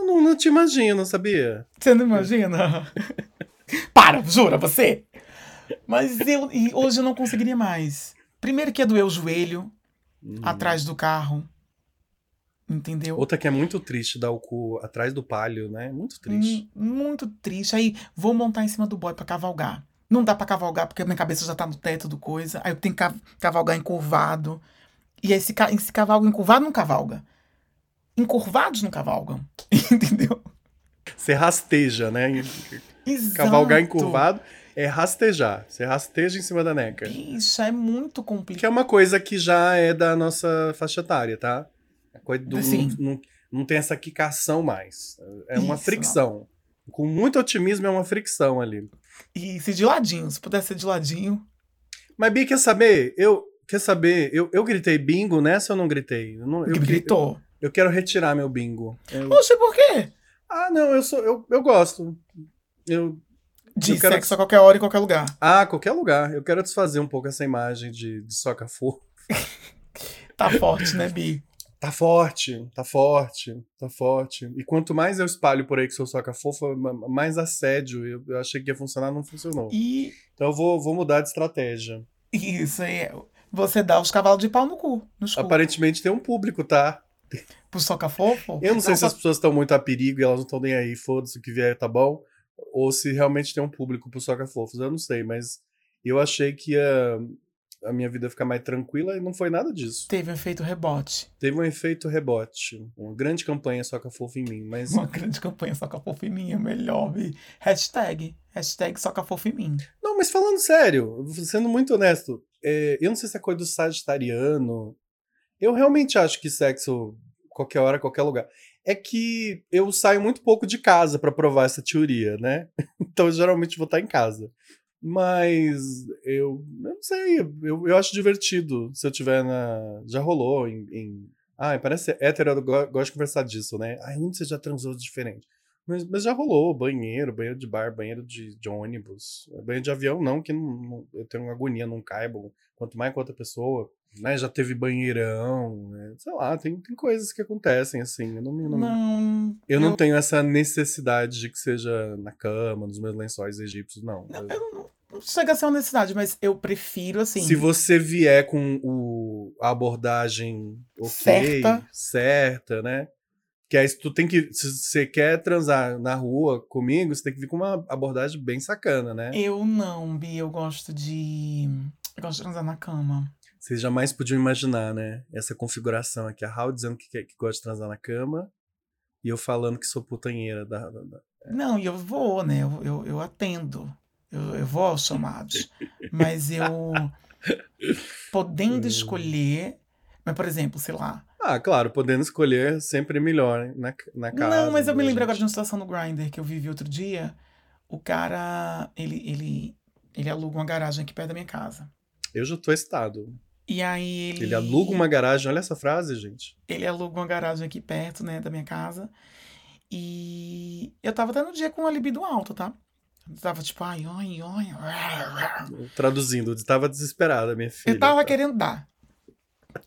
De- Não, não, te imagino, sabia? Você não imagina? Para, jura, você? Mas eu, e hoje eu não conseguiria mais. Primeiro que ia doer o joelho Hum. atrás do carro. Entendeu? Outra que é muito triste, dar o cu atrás do palio, né? Muito triste. Hum, muito triste. Aí vou montar em cima do boy pra cavalgar. Não dá pra cavalgar porque minha cabeça já tá no teto do coisa. Aí eu tenho que ca- cavalgar encurvado. E esse, cavalgo encurvado não cavalga. Encurvados não cavalgam. Entendeu? Você rasteja, né? Exato. Cavalgar encurvado. É rastejar. Você rasteja em cima da neca. Bicho, é muito Que complicado. é uma coisa que já é da nossa faixa etária, tá? A coisa do, Sim. não, não, não tem essa quicação mais. É uma Isso, fricção. Com muito otimismo é uma fricção ali. E se de ladinho, se pudesse ser de ladinho. Mas, Bia, quer saber? Eu. Quer saber? Eu, eu gritei bingo nessa ou não gritei? Eu, não, eu, gritou. eu quero retirar meu bingo. Eu- Oxe, por quê? ah, não, eu sou. Eu, eu gosto. Eu. De Eu quero- sexo a qualquer hora e qualquer lugar. Ah, qualquer lugar. Eu quero desfazer um pouco essa imagem de, de soca fofo. Tá forte, né, Bi? Tá forte, tá forte, tá forte. E quanto mais eu espalho por aí que sou soca fofa, ma- mais assédio. Eu, eu achei que ia funcionar, não funcionou. E Então eu vou, vou mudar de estratégia. isso aí é. Você dá os cavalos de pau no cu. Aparentemente tem um público, tá? Pro soca fofo. Eu não sei se só- as pessoas estão muito a perigo e elas não estão nem aí, foda-se o que vier, tá bom? Ou se realmente tem um público pro Soca Fofos, eu não sei, mas eu achei que ia, a minha vida ficar mais tranquila e não foi nada disso. Teve um efeito rebote. Teve um efeito rebote, uma grande campanha Soca Fofo em mim, mas Uma grande campanha Soca Fofo em mim é melhor, Bi. Hashtag. Hashtag Soca Fofo em mim. Não, mas falando sério, sendo muito honesto, é, eu não sei se é coisa do sagitariano. Eu realmente acho que sexo, qualquer hora, qualquer lugar. É que eu saio muito pouco de casa pra provar essa teoria, né? Então eu geralmente vou estar em casa. Mas eu, eu não sei, eu, eu acho divertido se eu tiver na. Já rolou em. em... Ah, parece hétero, eu go- gosto de conversar disso, né? Ai, onde você já transou diferente? Mas, mas já rolou, banheiro, banheiro de bar, banheiro de, de ônibus. Banheiro de avião não, que não, não- eu tenho agonia, não caibo. Quanto mais com outra pessoa. Né? Já teve banheirão, né? sei lá, tem, tem coisas que acontecem assim. Eu não, me- não, Não. eu não tenho essa necessidade de que seja na cama, nos meus lençóis egípcios, não. Eu- Eu não, não chega a ser uma necessidade, mas eu prefiro assim. Se você vier com o, a abordagem ok, Certa. certa, né? Que aí tu tem que. Se você quer transar na rua comigo, você tem que vir com uma abordagem bem sacana, né? Eu não, Bi. Eu gosto de. Eu gosto de transar na cama. Vocês jamais podiam imaginar, né? Essa configuração aqui. A Raul dizendo que, que gosta de transar na cama e eu falando que sou putanheira da. da- da- Não, e eu vou, né? Eu, eu, eu atendo. Eu, eu vou aos chamados. Mas eu. Podendo Hum. escolher. Mas, por exemplo, sei lá. Ah, claro, podendo escolher sempre melhor na, na casa. não, mas eu me lembro agora de gente? uma situação no Grindr que eu vivi outro dia. O cara. Ele, ele, ele aluga uma garagem aqui perto da minha casa. Eu já tô excitado. E aí ele. Ele aluga uma garagem, olha essa frase, gente. Ele aluga uma garagem aqui perto, né, da minha casa. E eu tava tendo um dia com uma libido alta, tá? Eu tava tipo, ai, ai, ai. Traduzindo, eu tava desesperada, minha filha. Eu tava tá? querendo dar.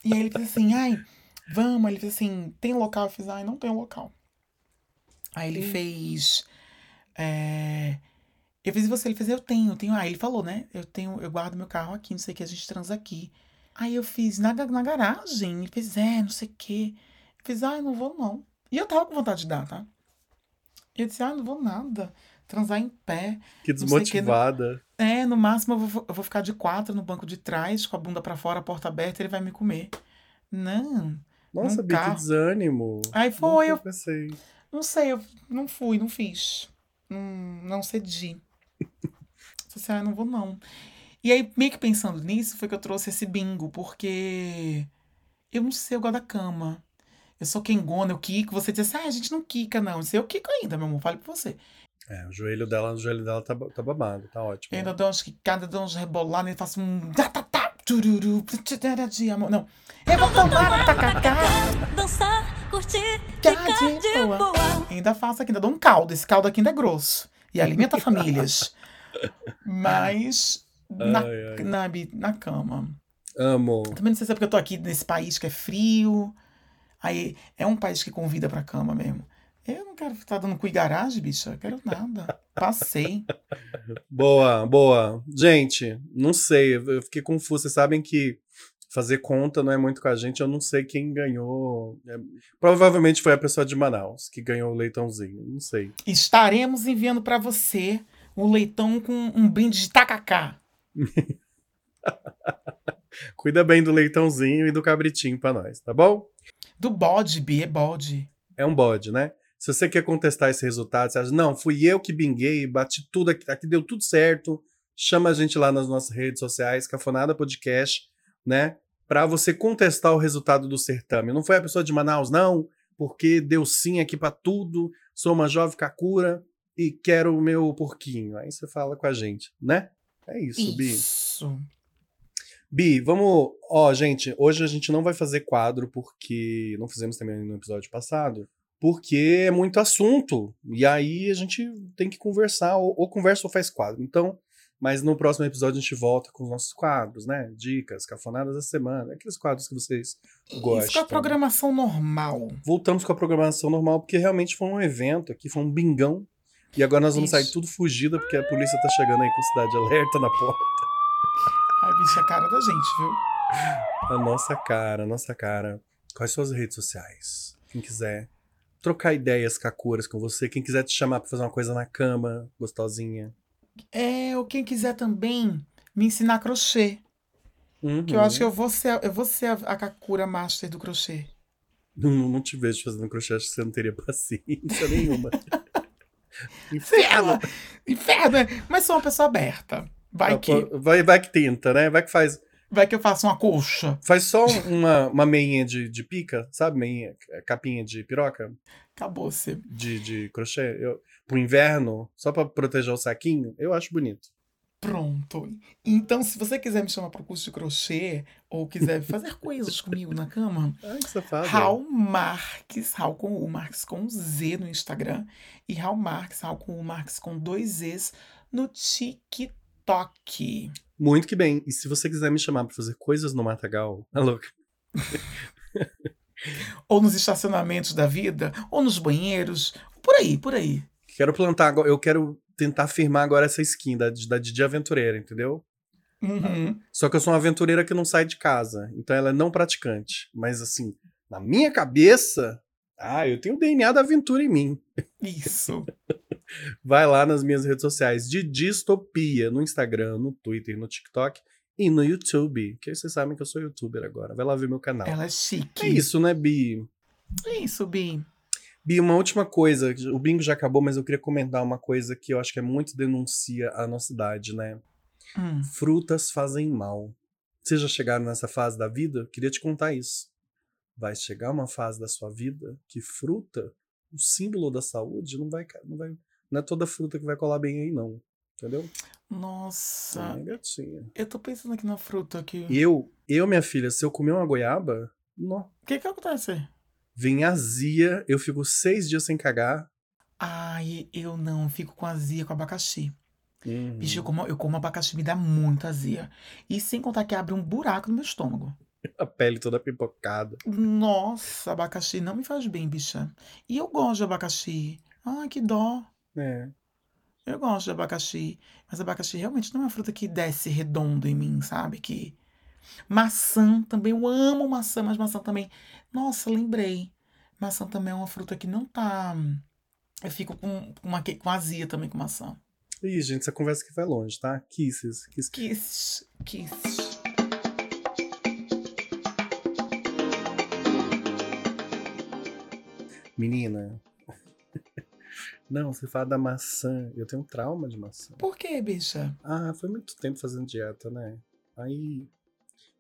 E aí ele fez assim, ai, vamos. Ele fez assim, tem local? Eu fiz, ai, não tem um local. Aí ele fez. É... Eu fiz você, ele fez, eu tenho, eu tenho. Aí ele falou, né? Eu tenho, eu guardo meu carro aqui, não sei o que, a gente transa aqui. Aí eu fiz na, na garagem. Ele fez, é, não sei o que. Eu fiz, ai, não vou não. E eu tava com vontade de dar, tá? E eu disse, ai, não vou nada. Transar em pé. Que o que, desmotivada. É, no máximo eu vou, eu vou ficar de quatro no banco de trás, com a bunda pra fora, a porta aberta, ele vai me comer. Não. Nossa, num Bi, que desânimo. Aí foi, Nunca eu pensei. não sei, eu não fui, não fiz. Não, não cedi. Disse, ah, não vou não. E aí, meio que pensando nisso, foi que eu trouxe esse bingo, porque eu não sei, eu gosto da cama. Eu sou quengona, eu quico. Você diz assim, ah, a gente não quica, não. Eu sei, eu quico ainda, meu amor, fale pra você. É, o joelho dela, o joelho dela tá, tá babado, tá ótimo. Eu ainda dou umas quicadas, dou uns rebolados, e faço um... tá, tá, tá, tururu, tchutara de amor. Não. Eu vou tomar tacacá. Dançar, curtir, Ficar ficar de boa. Ainda faço aqui, ainda dou um caldo. Esse caldo aqui ainda é grosso. E alimenta famílias. Mas na, Ai, ai. na, na cama. Amo. Também não sei se é porque eu tô aqui nesse país que é frio. Aí é um país que convida pra cama mesmo. Eu não quero estar dando cu em garagem, bicha. Eu quero nada. Passei. Boa, boa. Gente, não sei, eu fiquei confuso. Vocês sabem que fazer conta não é muito com a gente. Eu não sei quem ganhou. É, provavelmente foi a pessoa de Manaus que ganhou o leitãozinho. Não sei. Estaremos enviando pra você o leitão com um brinde de tacacá. Cuida bem do leitãozinho e do cabritinho pra nós, tá bom? Do bode, Bi, é bode. É um bode, né? Se você quer contestar esse resultado, você acha, não, fui eu que binguei, bati tudo aqui, aqui deu tudo certo, chama a gente lá nas nossas redes sociais, Cafonada Podcast, né? Pra você contestar o resultado do certame. Não foi a pessoa de Manaus, não, porque deu sim aqui pra tudo, sou uma jovem Kakura e quero o meu porquinho. Aí você fala com a gente, né? É isso, Bi. Isso. Bi, vamos. Ó, gente, hoje a gente não vai fazer quadro porque. Não fizemos também no episódio passado. Porque é muito assunto. E aí a gente tem que conversar, ou, ou conversa ou faz quadro. Então, mas no próximo episódio a gente volta com os nossos quadros, né? Dicas, cafonadas da semana, aqueles quadros que vocês gostam. Isso com a programação normal. Voltamos com a programação normal, porque realmente foi um evento aqui, foi um bingão. E agora nós vamos Isso. sair tudo fugida, porque a polícia tá chegando aí com cidade alerta na porta. Ai, bicho, é a cara da gente, viu? A nossa cara, a nossa cara. Quais suas redes sociais? Quem quiser trocar ideias cacuras com você, quem quiser te chamar pra fazer uma coisa na cama, gostosinha. É, ou quem quiser também me ensinar crochê. Que eu Uhum. acho que eu vou ser, eu vou ser a, a Kakura Master do crochê. Não, não te vejo fazendo crochê, acho que você não teria paciência nenhuma. Inferno! Inferno! é. Mas sou uma pessoa aberta. Vai que, Vai, vai que tenta, né? Vai que faz. vai que eu faço uma coxa. Faz só uma, uma meinha de, de pica, sabe? Meinha, capinha de piroca, Acabou-se. de, de crochê. Eu, pro inverno, só pra proteger o saquinho, eu acho bonito. Pronto. Então, se você quiser me chamar para curso de crochê ou quiser fazer coisas comigo na cama, Ai, que safado. Raul Marques, Raul com U, Marques com Z no Instagram e Raul Marques, Raul com U, Marques com dois Zs no TikTok. Muito que bem. E se você quiser me chamar pra fazer coisas no Matagal, é louco. Ou nos estacionamentos da vida, ou nos banheiros, por aí, por aí. Quero plantar agora. Eu quero tentar firmar agora essa skin da, da Didi Aventureira, entendeu? Uhum. Só que eu sou uma aventureira que não sai de casa. Então ela é não praticante. Mas assim, na minha cabeça. Ah, eu tenho o DNA da aventura em mim. Isso. Vai lá nas minhas redes sociais de Distopia, no Instagram, no Twitter, no TikTok e no YouTube. Que aí vocês sabem que eu sou youtuber agora. Vai lá ver meu canal. Ela é chique. É isso, né, Bi? É isso, Bi. Bi, uma última coisa. O bingo já acabou, mas eu queria comentar uma coisa que eu acho que é muito denuncia a nossa idade, né? Hum. Frutas fazem mal. Vocês já chegaram nessa fase da vida? Queria te contar isso. Vai chegar uma fase da sua vida que fruta, o símbolo da saúde, não vai, não vai. Não é toda fruta que vai colar bem aí, não. Entendeu? Nossa, É, gatinha. eu tô pensando aqui na fruta aqui. Eu, eu, minha filha, se eu comer uma goiaba, não. O que que acontece? Vem azia, eu fico seis dias sem cagar. Ai, eu não, fico com azia com abacaxi. Uhum. Bicho, eu como, eu como abacaxi, me dá muita azia. E sem contar que abre um buraco no meu estômago. A pele toda pipocada. Nossa, abacaxi não me faz bem, bicha. E eu gosto de abacaxi. Ai, que dó. É. Eu gosto de abacaxi. Mas abacaxi realmente não é uma fruta que desce redondo em mim, sabe? Que. Maçã também. Eu amo maçã, mas maçã também. Nossa, lembrei. Maçã também é uma fruta que não tá. Eu fico com, com, uma, com azia também com maçã. Ih, gente, essa conversa aqui vai longe, tá? Kisses. Kiss. Kiss. Kiss. Menina. Não, você fala da maçã. Eu tenho um trauma de maçã. Por que, bicha? Ah, foi muito tempo fazendo dieta, né? Aí.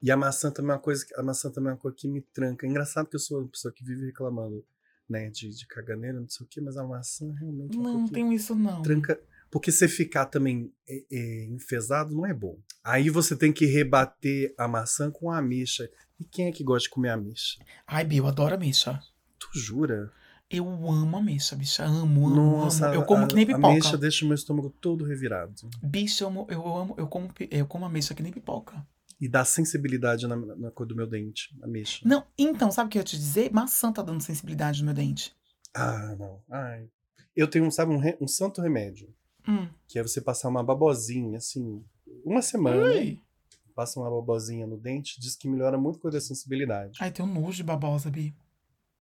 E a maçã também é uma coisa que. A maçã também é uma coisa que me tranca. É engraçado que eu sou uma pessoa que vive reclamando, né? De, de caganeira, não sei o quê, mas a maçã realmente é Não, que tenho isso não. tranca. Porque você ficar também é, é, enfesado não é bom. Aí você tem que rebater a maçã com a ameixa. E quem é que gosta de comer ameixa? Ai, Bi, eu adoro ameixa. Tu jura? Eu amo ameixa, bicha. Amo, amo, Nossa, amo. Eu como a, que nem a pipoca. ameixa deixa o meu estômago todo revirado. Bicho, eu amo, eu amo, eu como, eu como ameixa que nem pipoca. E dá sensibilidade na, na cor do meu dente, ameixa. Não, então, sabe o que eu ia te dizer? Maçã tá dando sensibilidade no meu dente. Ah, não. Ai. Eu tenho, sabe, um, re- um santo remédio. Hum. Que é você passar uma babosinha, assim, uma semana. Ui. Passa uma babosinha no dente, diz que melhora muito com a sensibilidade. Ai, tem um nojo de babosa, Bi.